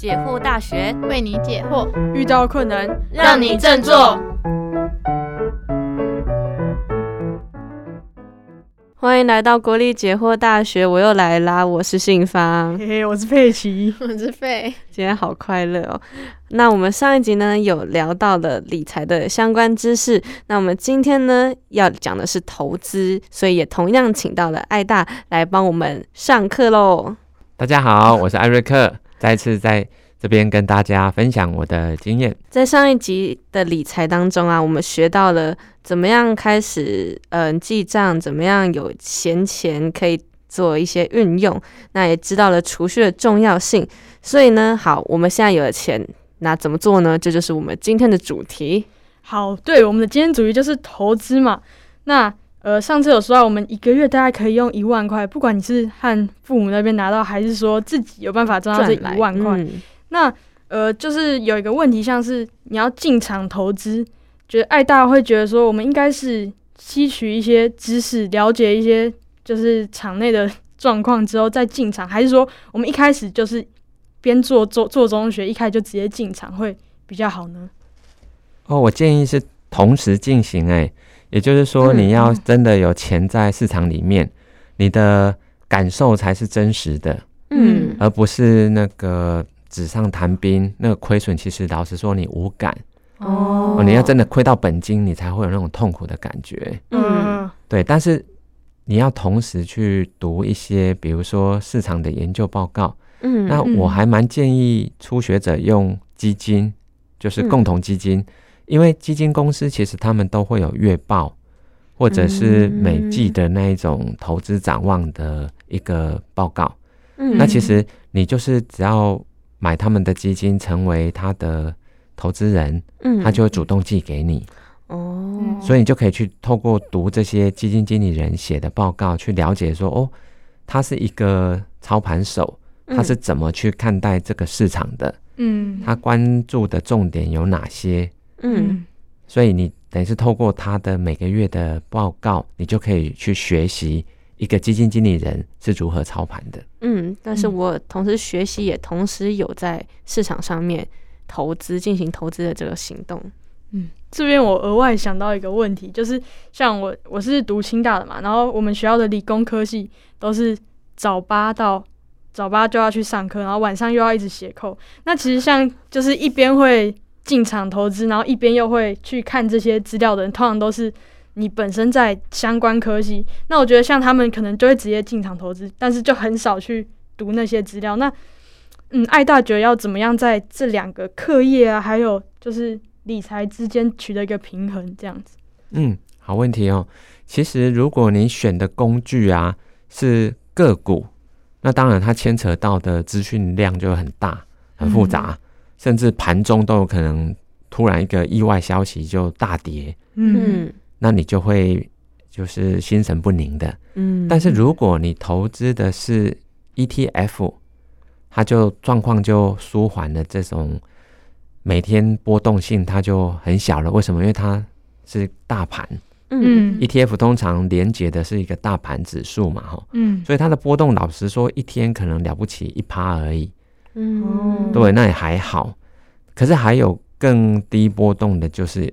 解惑大学为你解惑，遇到困难让你振作。欢迎来到国立解惑大学，我又来啦！我是信芳，嘿嘿，我是佩奇，我是费。今天好快乐哦。那我们上一集呢有聊到了理财的相关知识，那我们今天呢要讲的是投资，所以也同样请到了艾大来帮我们上课喽。大家好，我是艾瑞克，再次在这边跟大家分享我的经验。在上一集的理财当中啊，我们学到了怎么样开始嗯、记账，怎么样有闲钱可以做一些运用，那也知道了储蓄的重要性。所以呢，好，我们现在有了钱，那怎么做呢？这就是我们今天的主题。好，对，我们的今天主题就是投资嘛。那呃，上次有说到，我们一个月大概可以用一万块，不管你是和父母那边拿到，还是说自己有办法赚到这一万块。嗯那呃，就是有一个问题，像是你要进场投资，觉得爱大会觉得说，我们应该是吸取一些知识，了解一些就是场内的状况之后再进场，还是说我们一开始就是边做做做中学，一开始就直接进场会比较好呢？哦，我建议是同时进行，哎，也就是说，嗯你要真的有钱在市场里面，你的感受才是真实的，嗯而不是那个纸上谈兵。那个亏损，其实老实说，你无感哦哦，你要真的亏到本金，你才会有那种痛苦的感觉。嗯对，但是你要同时去读一些，比如说市场的研究报告。嗯那我还蛮建议初学者用基金，就是嗯共同基金，因为基金公司其实他们都会有月报，或者是每季的那一种投资展望的一个报告。嗯那其实你就是只要买他们的基金，成为他的投资人，嗯他就会主动寄给你，哦，所以你就可以去透过读这些基金经理人写的报告，去了解说，哦，他是一个操盘手。他是怎么去看待这个市场的？嗯，他关注的重点有哪些？嗯所以你等于是透过他的每个月的报告，你就可以去学习一个基金经理人是如何操盘的。嗯，但是嗯我同时学习，也同时有在市场上面投资进行投资的这个行动。嗯，这边我额外想到一个问题，就是像我我是读清大的嘛，然后我们学校的理工科系都是早八到早八就要去上课，然后晚上又要一直写扣。那其实像就是一边会进场投资，然后一边又会去看这些资料的人，通常都是你本身在相关科系。那我觉得像他们可能就会直接进场投资，但是就很少去读那些资料。那嗯，爱大觉得要怎么样在这两个课业啊，还有就是理财之间取得一个平衡，这样子。嗯，好问题哦。其实如果你选的工具啊是个股，那当然它牵扯到的资讯量就很大、很复杂，甚至盘中都有可能突然一个意外消息就大跌，嗯那你就会就是心神不宁的。嗯但是如果你投资的是 ETF，它就状况就舒缓了，这种每天波动性它就很小了。为什么？因为它是大盘嗯，ETF 通常连接的是一个大盘指数嘛，哈，嗯所以它的波动，老实说，一天可能了不起一趴而已。嗯。对，那也还好。可是还有更低波动的，就是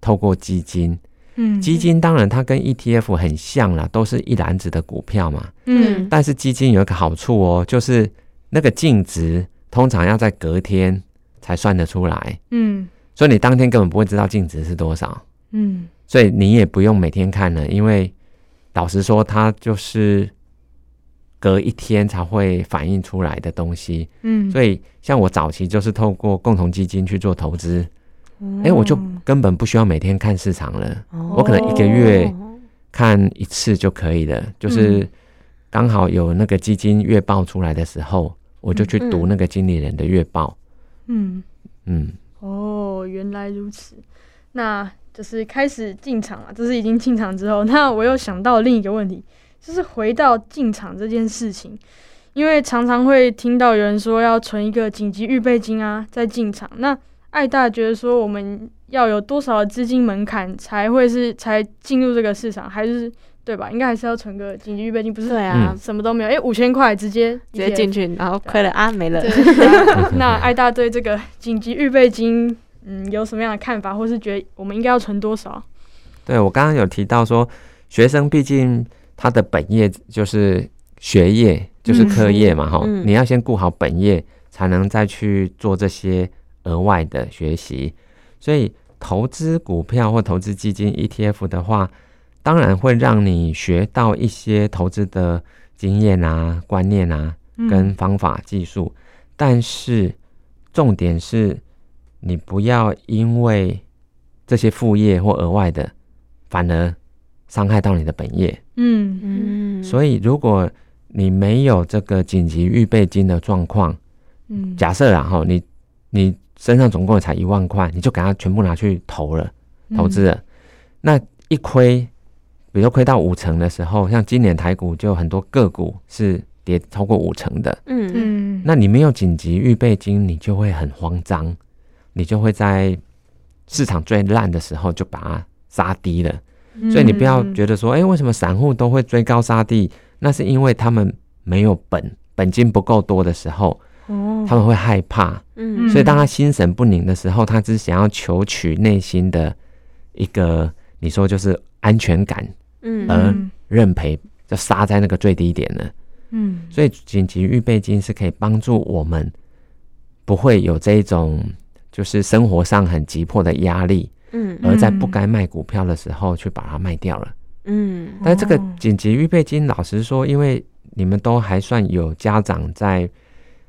透过基金。嗯。基金当然它跟 ETF 很像啦，都是一篮子的股票嘛。嗯。但是基金有一个好处哦，就是那个净值通常要在隔天才算得出来，嗯。所以你当天根本不会知道净值是多少，嗯。所以你也不用每天看了，因为老实说，它就是隔一天才会反映出来的东西。嗯，所以像我早期就是透过共同基金去做投资，嗯哎、我就根本不需要每天看市场了，哦。我可能一个月看一次就可以了，就是刚好有那个基金月报出来的时候，我就去读嗯那个经理人的月报。嗯。嗯，哦，原来如此。那就是开始进场了，这是已经进场之后，那我又想到另一个问题，就是回到进场这件事情，因为常常会听到有人说要存一个紧急预备金啊，再进场。那艾大觉得说我们要有多少的资金门槛才会是才进入这个市场，还是对吧？应该还是要存个紧急预备金，不是对啊，什么都没有，哎，五千块直接直接进去，然后亏了啊，没了。那艾大对这个紧急预备金，嗯，有什么样的看法，或是觉得我们应该要存多少？对我刚刚有提到说，学生毕竟他的本业就是学业，就是课业嘛，哈、嗯。你要先顾好本业，才能再去做这些额外的学习。所以投资股票或投资基金 ETF 的话，当然会让你学到一些投资的经验啊、观念啊，嗯。跟方法技术，但是重点是，你不要因为这些副业或额外的，反而伤害到你的本业。嗯。嗯。嗯，所以，如果你没有这个紧急预备金的状况，嗯，假设然后你你身上总共才一万块，你就给它全部拿去投了，投资了，那一亏，比如说亏到五成的时候，像今年台股就很多个股是跌超过五成的，嗯。嗯，那你没有紧急预备金，你就会很慌张，你就会在市场最烂的时候就把它杀低了。嗯所以你不要觉得说，哎、为什么散户都会追高杀低？那是因为他们没有本，本金不够多的时候，哦，他们会害怕。嗯所以当他心神不宁的时候，他只想要求取内心的一个，你说就是安全感，嗯而认赔就杀在那个最低点了。嗯所以紧急预备金是可以帮助我们不会有这一种就是生活上很急迫的压力，嗯。而在不该卖股票的时候去把它卖掉了。嗯。但是这个哦。紧急预备金，老实说，因为你们都还算有家长在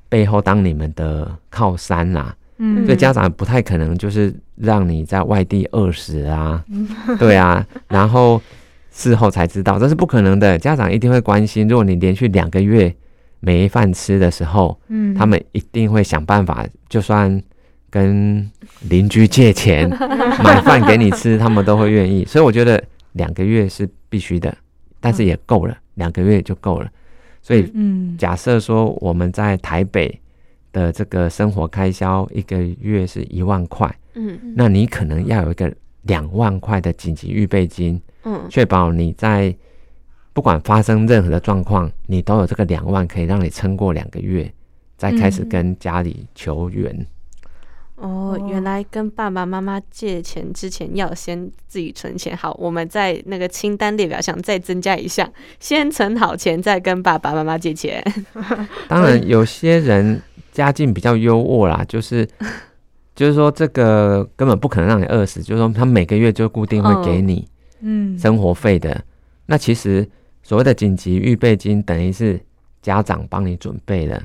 背后当你们的靠山啦、嗯，所以家长不太可能就是让你在外地饿死啊，对啊，然后事后才知道，这是不可能的。家长一定会关心，如果你连续两个月没饭吃的时候，嗯。他们一定会想办法，就算跟邻居借钱 买饭给你吃，他们都会愿意。所以我觉得两个月是必须的，但是也够了，两个月就够了。所以嗯假设说我们在台北的这个生活开销一个月是一万块，嗯那你可能要有一个两万块的紧急预备金，嗯确保你在不管发生任何的状况，你都有这个两万可以让你撑过两个月，再开始嗯跟家里求援。哦，原来跟爸爸妈妈借钱之前要先自己存钱。好，我们在那个清单列表上再增加一项，先存好钱，再跟爸爸妈妈借钱。当然，有些人家境比较优渥啦，就是 就是说这个根本不可能让你饿死，就是说他每个月就固定会给你嗯生活费的。那其实所谓的紧急预备金，等于是家长帮你准备的，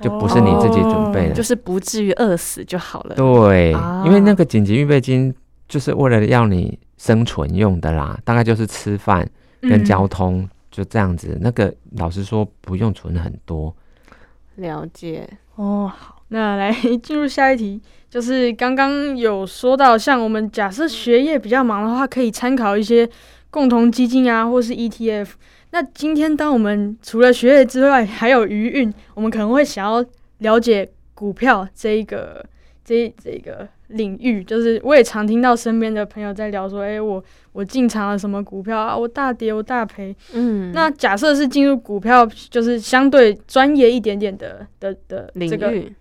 就不是你自己准备的。哦就是不至于饿死就好了。对，啊因为那个紧急预备金就是为了要你生存用的啦，大概就是吃饭跟交通、就这样子。那个老实说不用存很多，了解。哦，好，那来进入下一题，就是刚刚有说到，像我们假设学业比较忙的话，可以参考一些共同基金啊，或是 ETF。那今天当我们除了学业之外，还有余韵，我们可能会想要了解股票这一个这这个领域。就是我也常听到身边的朋友在聊说，诶，我我进场了什么股票啊，我大跌，我大赔，嗯，那假设是进入股票，就是相对专业一点点的的的领这个，域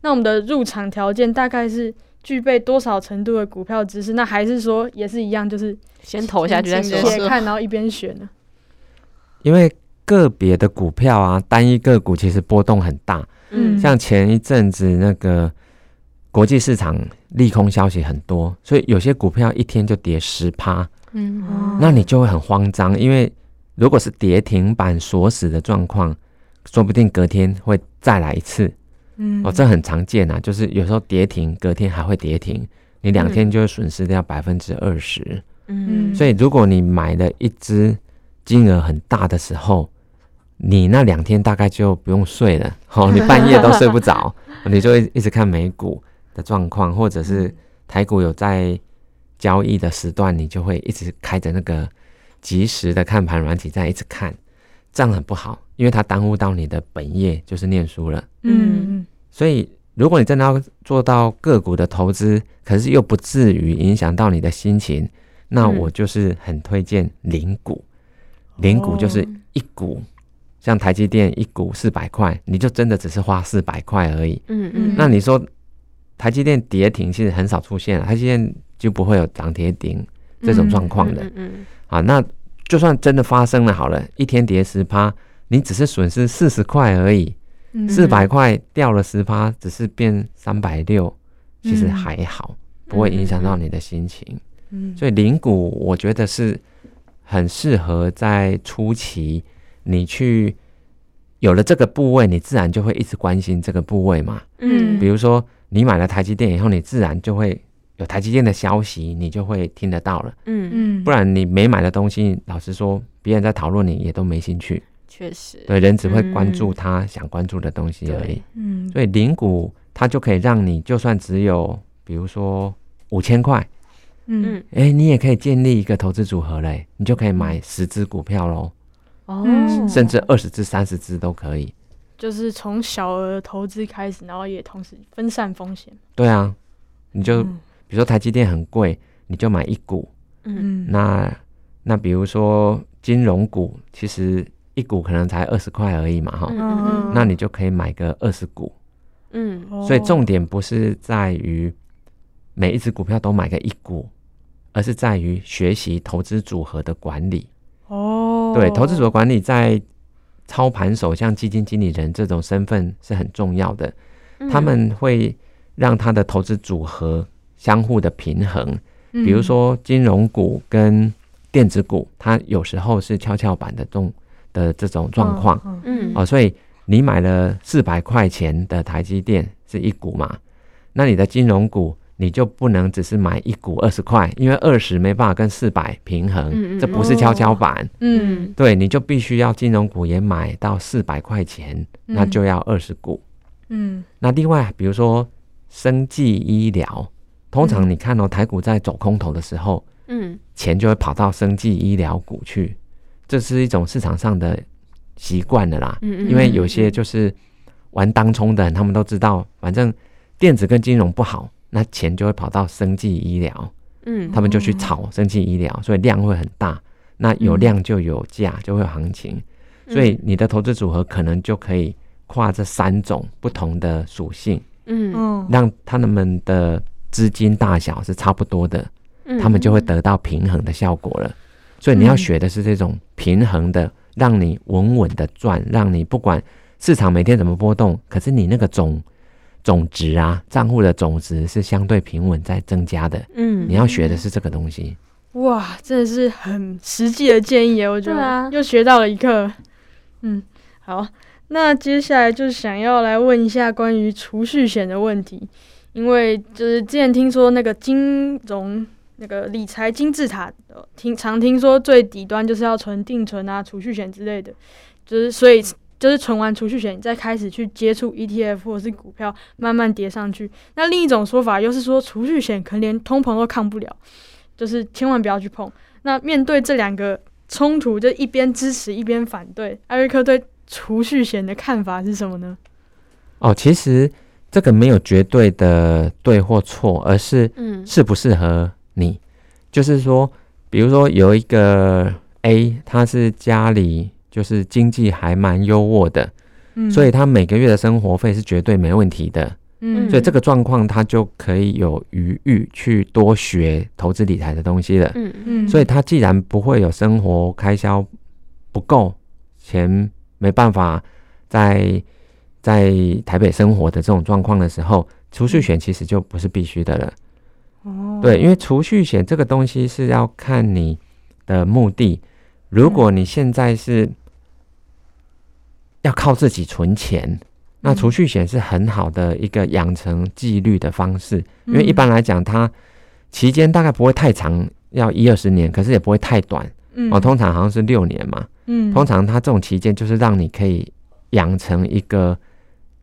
那我们的入场条件大概是具备多少程度的股票知识？那还是说也是一样，就是先投下去再说先。且看，然后一边选呢？因为个别的股票啊，单一个股其实波动很大。嗯像前一阵子那个国际市场利空消息很多，所以有些股票一天就跌十趴，嗯哦那你就会很慌张，因为如果是跌停板锁死的状况，说不定隔天会再来一次。嗯哦，这很常见啊，就是有时候跌停，隔天还会跌停，你两天就会损失掉百分之二十。嗯，所以如果你买了一只金额很大的时候，你那两天大概就不用睡了，哦，你半夜都睡不着，你就一一直看美股的状况，或者是台股有在交易的时段，你就会一直开着那个及时的看盘软体在一直看，这样很不好，因为它耽误到你的本业，就是念书了。嗯所以，如果你真的要做到个股的投资，可是又不至于影响到你的心情，那嗯我就是很推荐零股。零股就是哦。一股，像台积电一股四百块，你就真的只是花四百块而已。嗯嗯。那你说台积电跌停其实很少出现了，台积电就不会有涨跌停这种状况的。嗯嗯啊，那就算真的发生了好了，一天跌十趴，你只是损失四十块而已，嗯。四百块掉了十趴，只是变三百六，其实嗯。还好，不会影响到你的心情。嗯。所以零股我觉得是很适合在初期你去有了这个部位，你自然就会一直关心这个部位嘛。嗯比如说你买了台积电以后，你自然就会有台积电的消息，你就会听得到了。嗯，嗯，不然你没买的东西，老实说，别人在讨论你也都没兴趣。确实，对，人只会关嗯注他想关注的东西而已。嗯所以零股它就可以让你，就算只有比如说五千块，嗯。嗯。哎，你也可以建立一个投资组合嘞，你就可以买十只股票喽，哦。嗯。甚至二十只、三十只都可以。就是从小额投资开始，然后也同时分散风险。对啊，你就嗯。比如说台积电很贵，你就买一股。嗯。嗯。那那比如说金融股，其实一股可能才二十块而已嘛，哈、嗯那你就可以买个二十股。嗯。所以重哦点不是在于每一只股票都买个一股，而是在于学习投资组合的管理。哦，对，投资组合管理在操盘手像基金经理人这种身份是很重要的，嗯。他们会让他的投资组合相互的平衡。嗯。比如说金融股跟电子股，它有时候是跷跷板的动的这种状况。嗯。嗯。哦，所以你买了四百块钱的台积电是一股嘛，那你的金融股你就不能只是买一股二十块，因为二十没办法跟四百平衡，嗯嗯这不是跷跷板。嗯。对，你就必须要金融股也买到四百块钱，那嗯就要二十股。嗯。那另外，比如说生技医疗，通常嗯你看哦，台股在走空头的时候，嗯。钱就会跑到生技医疗股去，这是一种市场上的习惯的啦。嗯因为有些就是玩当冲的人，他们都知道，反正电子跟金融不好，那钱就会跑到生技医疗，嗯。他们就去炒生技医疗，所以量会很大。那有嗯量就有价，就会有行情，所以你的投资组合可能就可以跨这三种不同的属性，嗯。嗯。让他们的资金大小是差不多的，嗯。他们就会得到平衡的效果了。所以你要嗯学的是这种平衡的，让你稳稳的赚，让你不管市场每天怎么波动，可是你那个总总值啊，账户的总值是相对平稳在增加的。嗯你要学的是这个东西。哇，真的是很实际的建议耶，我觉得啊又学到了一课。嗯，好，那接下来就是想要来问一下关于储蓄险的问题，因为就是之前听说那个金融那个理财金字塔，呃听常听说最底端就是要存定存啊、储蓄险之类的，就是所以。就是存完储蓄险，你再开始去接触 ETF 或者是股票，慢慢叠上去。那另一种说法又是说，储蓄险可能连通膨都抗不了，就是千万不要去碰。那面对这两个冲突，就一边支持一边反对，艾瑞克对储蓄险的看法是什么呢？哦，其实这个没有绝对的对或错，而是嗯适不适合你。就是说，比如说有一个 A，他是家里就是经济还蛮优渥的，嗯所以他每个月的生活费是绝对没问题的。嗯，所以这个状况，他就可以有余裕去多学投资理财的东西了。嗯嗯，所以他既然不会有生活开销不够，钱没办法在在台北生活的这种状况的时候，储蓄险其实就不是必须的了。哦，对，因为储蓄险这个东西是要看你的目的。如果你现在是要靠自己存钱，那嗯储蓄险是很好的一个养成纪律的方式。因嗯为一般来讲，它期间大概不会太长，要一二十年，可是也不会太短嗯哦。通常好像是六年嘛。嗯通常它这种期间就是让你可以养成一个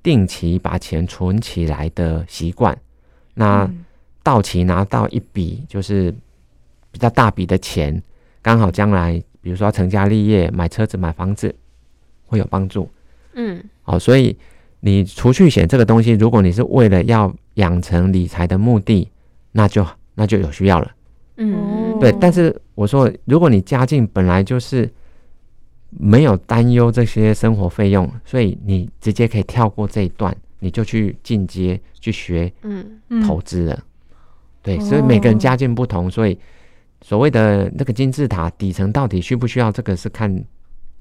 定期把钱存起来的习惯。那嗯到期拿到一笔就是比较大笔的钱，刚好将来比如说要成家立业、买车子、买房子会有帮助。嗯哦，所以你储蓄险这个东西，如果你是为了要养成理财的目的，那就那就有需要了。嗯对哦，但是我说，如果你家境本来就是没有担忧这些生活费用，所以你直接可以跳过这一段，你就去进阶去学嗯嗯投资了。对，所以每个人家境不同，所以所谓的那个金字塔底层到底需不需要，这个是看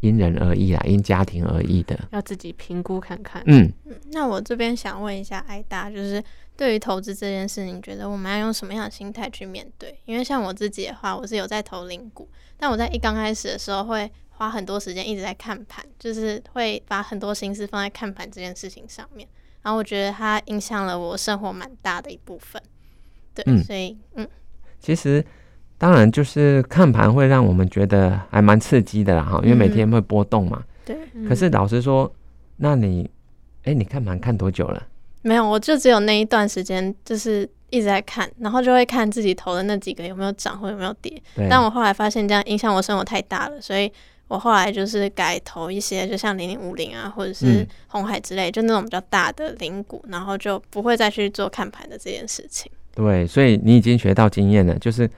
因人而异啦，因家庭而异的。要自己评估看看。嗯，那我这边想问一下艾达，就是对于投资这件事，你觉得我们要用什么样的心态去面对？因为像我自己的话，我是有在投零股，但我在一刚开始的时候会花很多时间一直在看盘，就是会把很多心思放在看盘这件事情上面，然后我觉得它影响了我生活蛮大的一部分。对，嗯所以嗯，其实当然就是看盘会让我们觉得还蛮刺激的啦，哈，因为每天会波动嘛。对，嗯可是老实说，那你，哎、你看盘看多久了？没有，我就只有那一段时间就是一直在看，然后就会看自己投的那几个有没有涨或有没有跌。对，但我后来发现这样影响我生活太大了，所以我后来就是改投一些，就像零零五零啊，或者是嗯红海之类，就那种比较大的零股，然后就不会再去做看盘的这件事情。对，所以你已经学到经验了，就是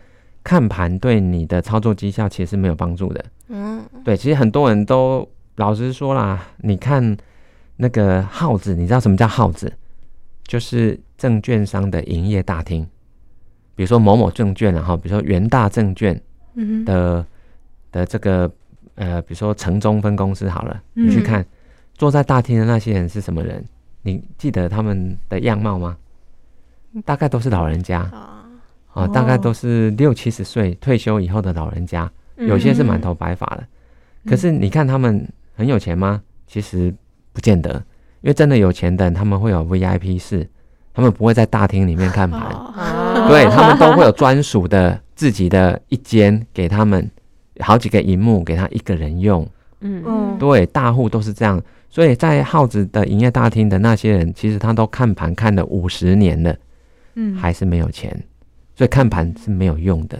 看盘对你的操作绩效其实是没有帮助的。嗯，对，其实很多人都老实说啦，你看那个耗子，你知道什么叫耗子？就是证券商的营业大厅，比如说某某证券然后比如说元大证券嗯，的的这个呃，比如说城中分公司好了，你去嗯看坐在大厅的那些人是什么人？你记得他们的样貌吗？大概都是老人家啊，啊，大概哦。都是六七十岁退休以后的老人家，有些是满头白发的。可是你看他们很有钱吗？其实不见得，因为真的有钱的人他们会有 VIP 室，他们不会在大厅里面看盘，哦，对他们都会有专属的自己的一间给他们好几个荧幕给他一个人用。嗯。嗯。对，大户都是这样，所以在耗子的营业大厅的那些人，其实他都看盘看了五十年了，嗯。还是没有钱，所以看盘是没有用的。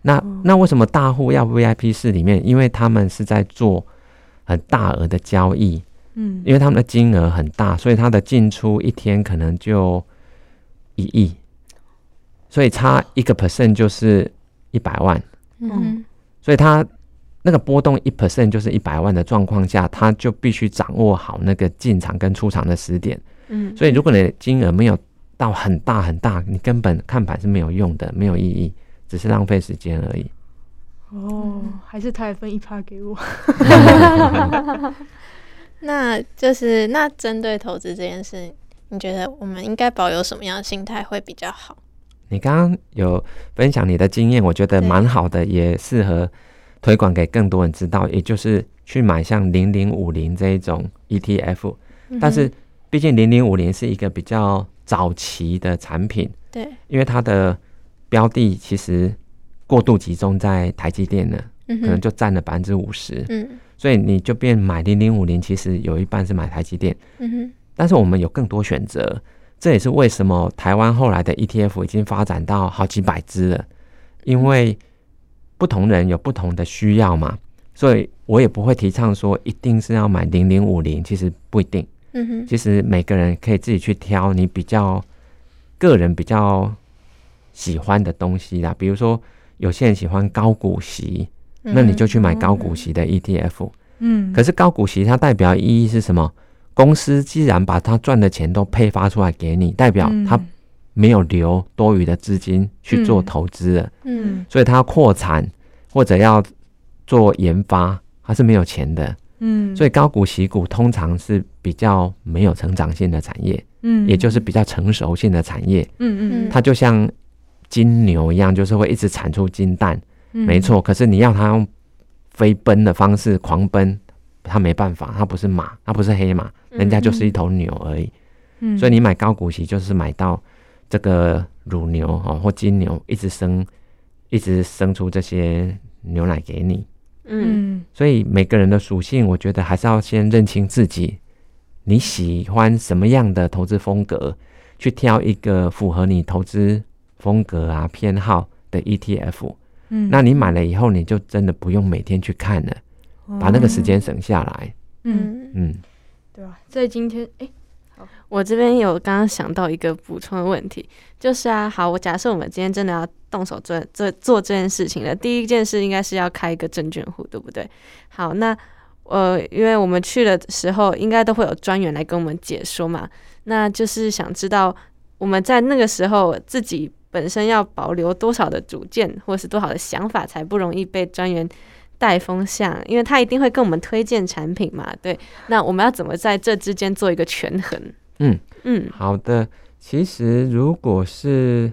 那哦。那为什么大户要 VIP 室里面？因为他们是在做很大额的交易，嗯。因为他们的金额很大，所以他的进出一天可能就一亿，所以差一个 percent 就是一百万，嗯，所以他那个波动一 percent 就是一百万的状况下，他就必须掌握好那个进场跟出场的时点。嗯。所以如果你的金额没有到很大很大，你根本看盘是没有用的，没有意义，只是浪费时间而已。哦，还是他也分一趴给我。那就是那针对投资这件事，你觉得我们应该保有什么样的心态会比较好？你刚刚有分享你的经验，我觉得蛮好的，也适合推广给更多人知道，也就是去买像零零五零这一种 ETF，但是毕竟零零五零是一个比较早期的产品，对，因为它的标的其实过度集中在台积电了，嗯哼，可能就占了百分之五十，嗯。所以你就变买零零五零，其实有一半是买台积电，嗯哼，但是我们有更多选择，这也是为什么台湾后来的 ETF 已经发展到好几百只了，因为不同人有不同的需要嘛，所以我也不会提倡说一定是要买零零五零，其实不一定，嗯哼，其实每个人可以自己去挑你比较个人比较喜欢的东西啦，比如说有些人喜欢高股息，那你就去买高股息的 ETF。嗯，可是高股息它代表意义是什么？公司既然把它赚的钱都配发出来给你，代表嗯它没有留多余的资金去做嗯投资了，嗯所以它要扩产或者要做研发，它是没有钱的。嗯，所以高股息股通常是比较没有成长性的产业，嗯，也就是比较成熟性的产业。嗯嗯它就像金牛一样，就是会一直产出金蛋，嗯，没错。可是你要它用飞奔的方式狂奔，它没办法，它不是马，它不是黑马，人家就是一头牛而已。嗯，所以你买高股息就是买到这个乳牛哦或金牛一直生，一直生出这些牛奶给你。嗯嗯所以每个人的属性，我觉得还是要先认清自己，你喜欢什么样的投资风格，去挑一个符合你投资风格啊偏好的 ETF。嗯，那你买了以后，你就真的不用每天去看了，把那个时间省下来。嗯，嗯嗯，对吧？在今天，哎，我这边有刚刚想到一个补充的问题，就是啊，好，我假设我们今天真的要动手做做做这件事情了，第一件事应该是要开一个证券户，对不对？好，那呃，因为我们去的时候，应该都会有专员来跟我们解说嘛，那就是想知道我们在那个时候自己本身要保留多少的主见，或是多少的想法，才不容易被专员带风向，因为他一定会跟我们推荐产品嘛，对。那我们要怎么在这之间做一个权衡？嗯嗯，好的。其实如果是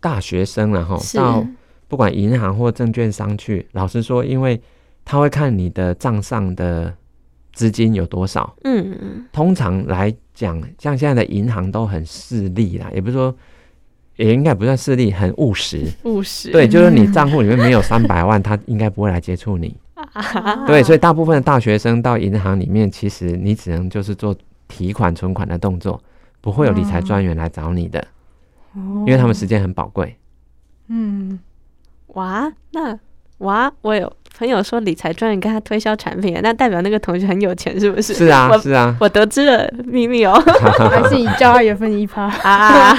大学生然后到不管银行或证券商去，老实说，因为他会看你的账上的资金有多少。嗯嗯通常来讲，像现在的银行都很势利啦，也不是说，也应该不算势利，很务实。务实对，就是你账户里面没有 三百万，他应该不会来接触你。啊对，所以大部分的大学生到银行里面，其实你只能就是做提款、存款的动作，不会有理财专员来找你的，因为他们时间很宝贵。嗯，哇，那哇，我有朋友说理财专员跟他推销产品，那代表那个同学很有钱，是不是？是啊，是啊，我得知了秘密哦。还是你叫他也分一趴。啊，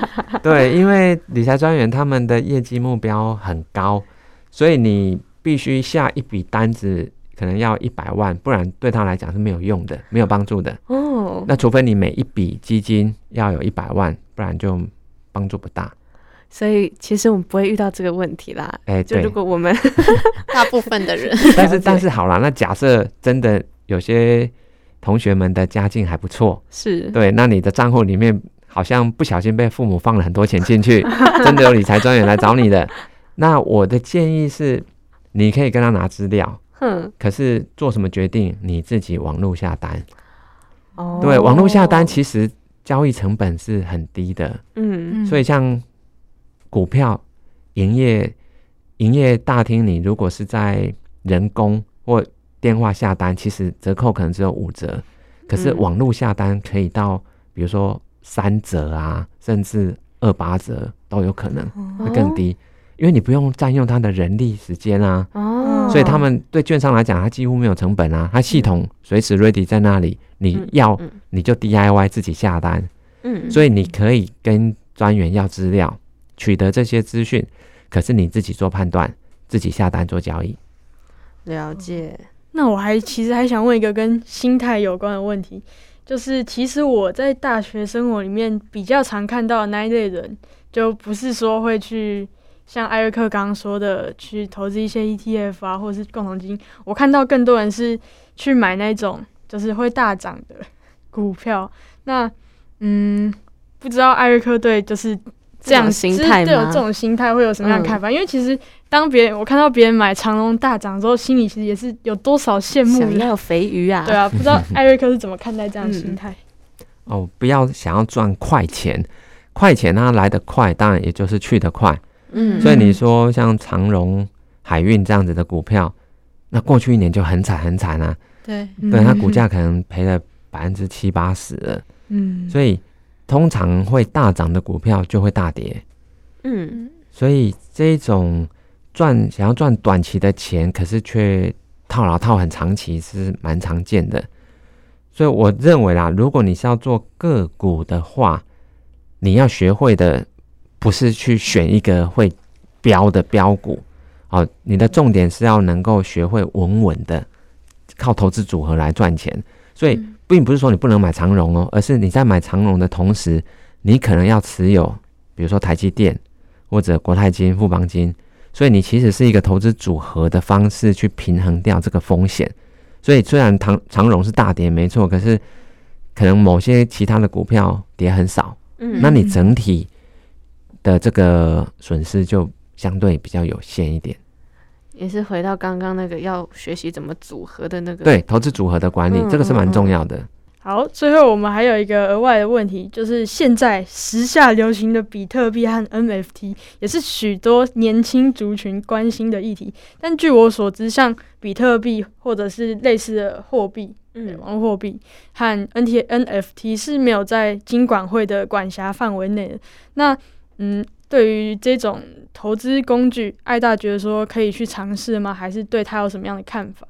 对，因为理财专员他们的业绩目标很高，所以你必须下一笔单子，可能要一百万，不然对他来讲是没有用的，没有帮助的。哦，那除非你每一笔基金要有一百万，不然就帮助不大。所以其实我们不会遇到这个问题啦。哎，对就如，果我们 大部分的人 但是但是好啦，那假设真的有些同学们的家境还不错，是对，那你的账户里面好像不小心被父母放了很多钱进去，真的有理财专员来找你的，那我的建议是，你可以跟他拿资料，哼。可是做什么决定你自己网络下单。哦，对，网络下单其实交易成本是很低的，嗯。所以像股票营业营业大厅，你如果是在人工或电话下单，其实折扣可能只有五折，可是嗯网络下单可以到比如说三折啊，甚至二八折都有可能，会更低，因为你不用占用他的人力时间啊。哦，所以他们对券商来讲，他几乎没有成本啊，他系统随时 ready 在那里，你嗯要嗯你就 DIY 自己下单，嗯，所以你可以跟专员要资料，取得这些资讯，可是你自己做判断，自己下单做交易。了解，那我还其实还想问一个跟心态有关的问题，就是其实我在大学生活里面比较常看到的那一类人，就不是说会去像艾瑞克刚刚说的去投资一些 ETF 啊，或者是共同基金。我看到更多人是去买那种就是会大涨的股票。那嗯，不知道艾瑞克对就是这样心态对有这种心态会有什么样的看法？因为其实当别人我看到别人买长隆大涨之后，心里其实也是有多少羡慕的。想要肥鱼啊，对啊，不知道 艾瑞克是怎么看待这样的心态？哦，不要想要赚快钱，快钱它来得快，当然也就是去得快。嗯，所以你说像长荣海运这样子的股票，那过去一年就很惨很惨啊，对，对它股价可能赔了百分之七八十。了。嗯，所以通常会大涨的股票就会大跌，嗯。所以这一种赚想要赚短期的钱，可是却套牢套很长期是蛮常见的。所以我认为啦，如果你是要做个股的话，你要学会的不是去选一个会标的标股哦，你的重点是要能够学会稳稳的靠投资组合来赚钱。所以嗯并不是说你不能买长荣哦，而是你在买长荣的同时，你可能要持有，比如说台积电或者国泰金、富邦金，所以你其实是一个投资组合的方式去平衡掉这个风险。所以虽然长长荣是大跌没错，可是可能某些其他的股票跌很少，嗯，那你整体的这个损失就相对比较有限一点。也是回到刚刚那个要学习怎么组合的那个，对，投资组合的管理，嗯这个是蛮重要的。好，最后我们还有一个额外的问题，就是现在时下流行的比特币和 NFT 也是许多年轻族群关心的议题。但据我所知，像比特币或者是类似的货币，嗯网络货币和 NT NFT 是没有在金管会的管辖范围内的。那嗯，对于这种投资工具，艾大觉得说可以去尝试吗？还是对他有什么样的看法？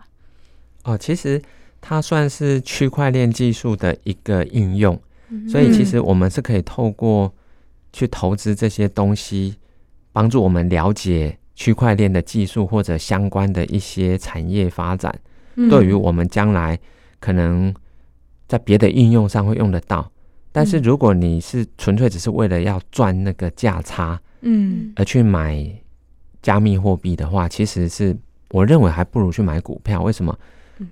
哦，其实它算是区块链技术的一个应用，所以其实我们是可以透过去投资这些东西，帮助我们了解区块链的技术或者相关的一些产业发展，嗯对于我们将来可能在别的应用上会用得到。但是如果你是纯粹只是为了要赚那个价差嗯而去买加密货币的话，其实是我认为还不如去买股票。为什么？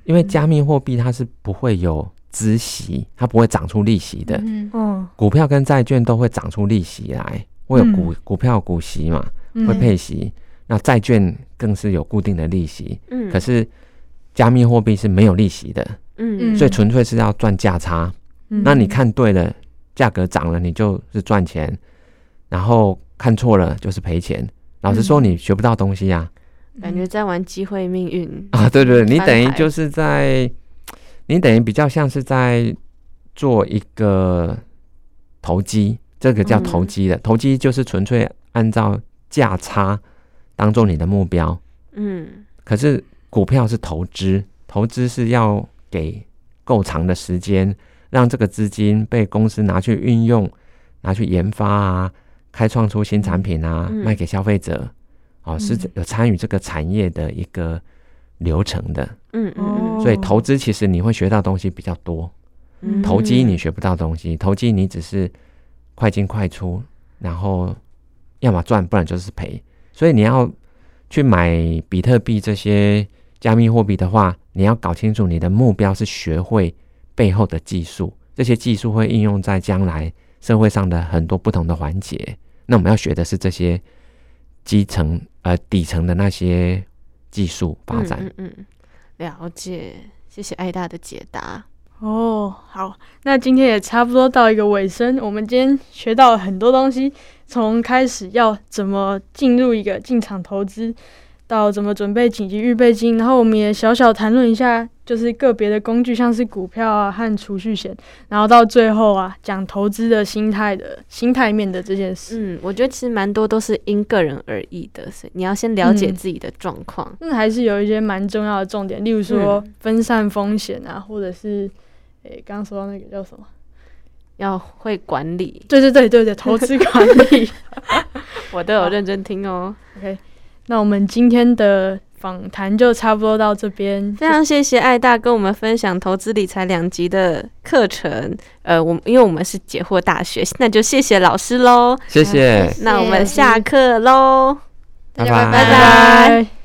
因为加密货币它是不会有孳息，它不会长出利息的。嗯哦，股票跟债券都会长出利息来，会有股、嗯股票股息嘛，嗯会配息。那债券更是有固定的利息，嗯可是加密货币是没有利息的，嗯所以纯粹是要赚价差。嗯那你看对了，价格涨了，你就是赚钱；然后看错了就是赔钱。老实说，嗯你学不到东西呀、感觉在玩机会命运啊！对对，对你等于就是在，你等于比较像是在做一个投机，这个叫投嗯机的。投机就是纯粹按照价差当做你的目标，嗯可是股票是投资，投资是要给够长的时间，让这个资金被公司拿去运用，拿去研发啊，开创出新产品啊，嗯卖给消费者，哦，是嗯。有参与这个产业的一个流程的。嗯嗯哦。所以投资其实你会学到东西比较多，嗯，投机你学不到东西，投机你只是快进快出，然后要么赚，不然就是赔。所以你要去买比特币这些加密货币的话，你要搞清楚你的目标是学会背后的技术，这些技术会应用在将来社会上的很多不同的环节。那我们要学的是这些基层呃底层的那些技术发展。嗯嗯嗯，了解，谢谢艾大的解答。哦，好，那今天也差不多到一个尾声。我们今天学到了很多东西，从开始要怎么进入一个进场投资，到怎么准备紧急预备金，然后我们也小小谈论一下，就是个别的工具，像是股票啊和储蓄险，然后到最后啊，讲投资的心态的心态面的这件事。嗯，我觉得其实蛮多都是因个人而异的，所以你要先了解嗯自己的状况。那还是有一些蛮重要的重点，例如说嗯分散风险啊，或者是诶，刚刚说到那个叫什么？要会管理，对对对对对，投资管理。我都有认真听哦。OK，那我们今天的访谈就差不多到这边。非常谢谢艾大跟我们分享投资理财两级的课程。呃，我因为我们是解惑大学，那就谢谢老师喽。谢谢，那我们下课喽。拜大家拜拜拜拜。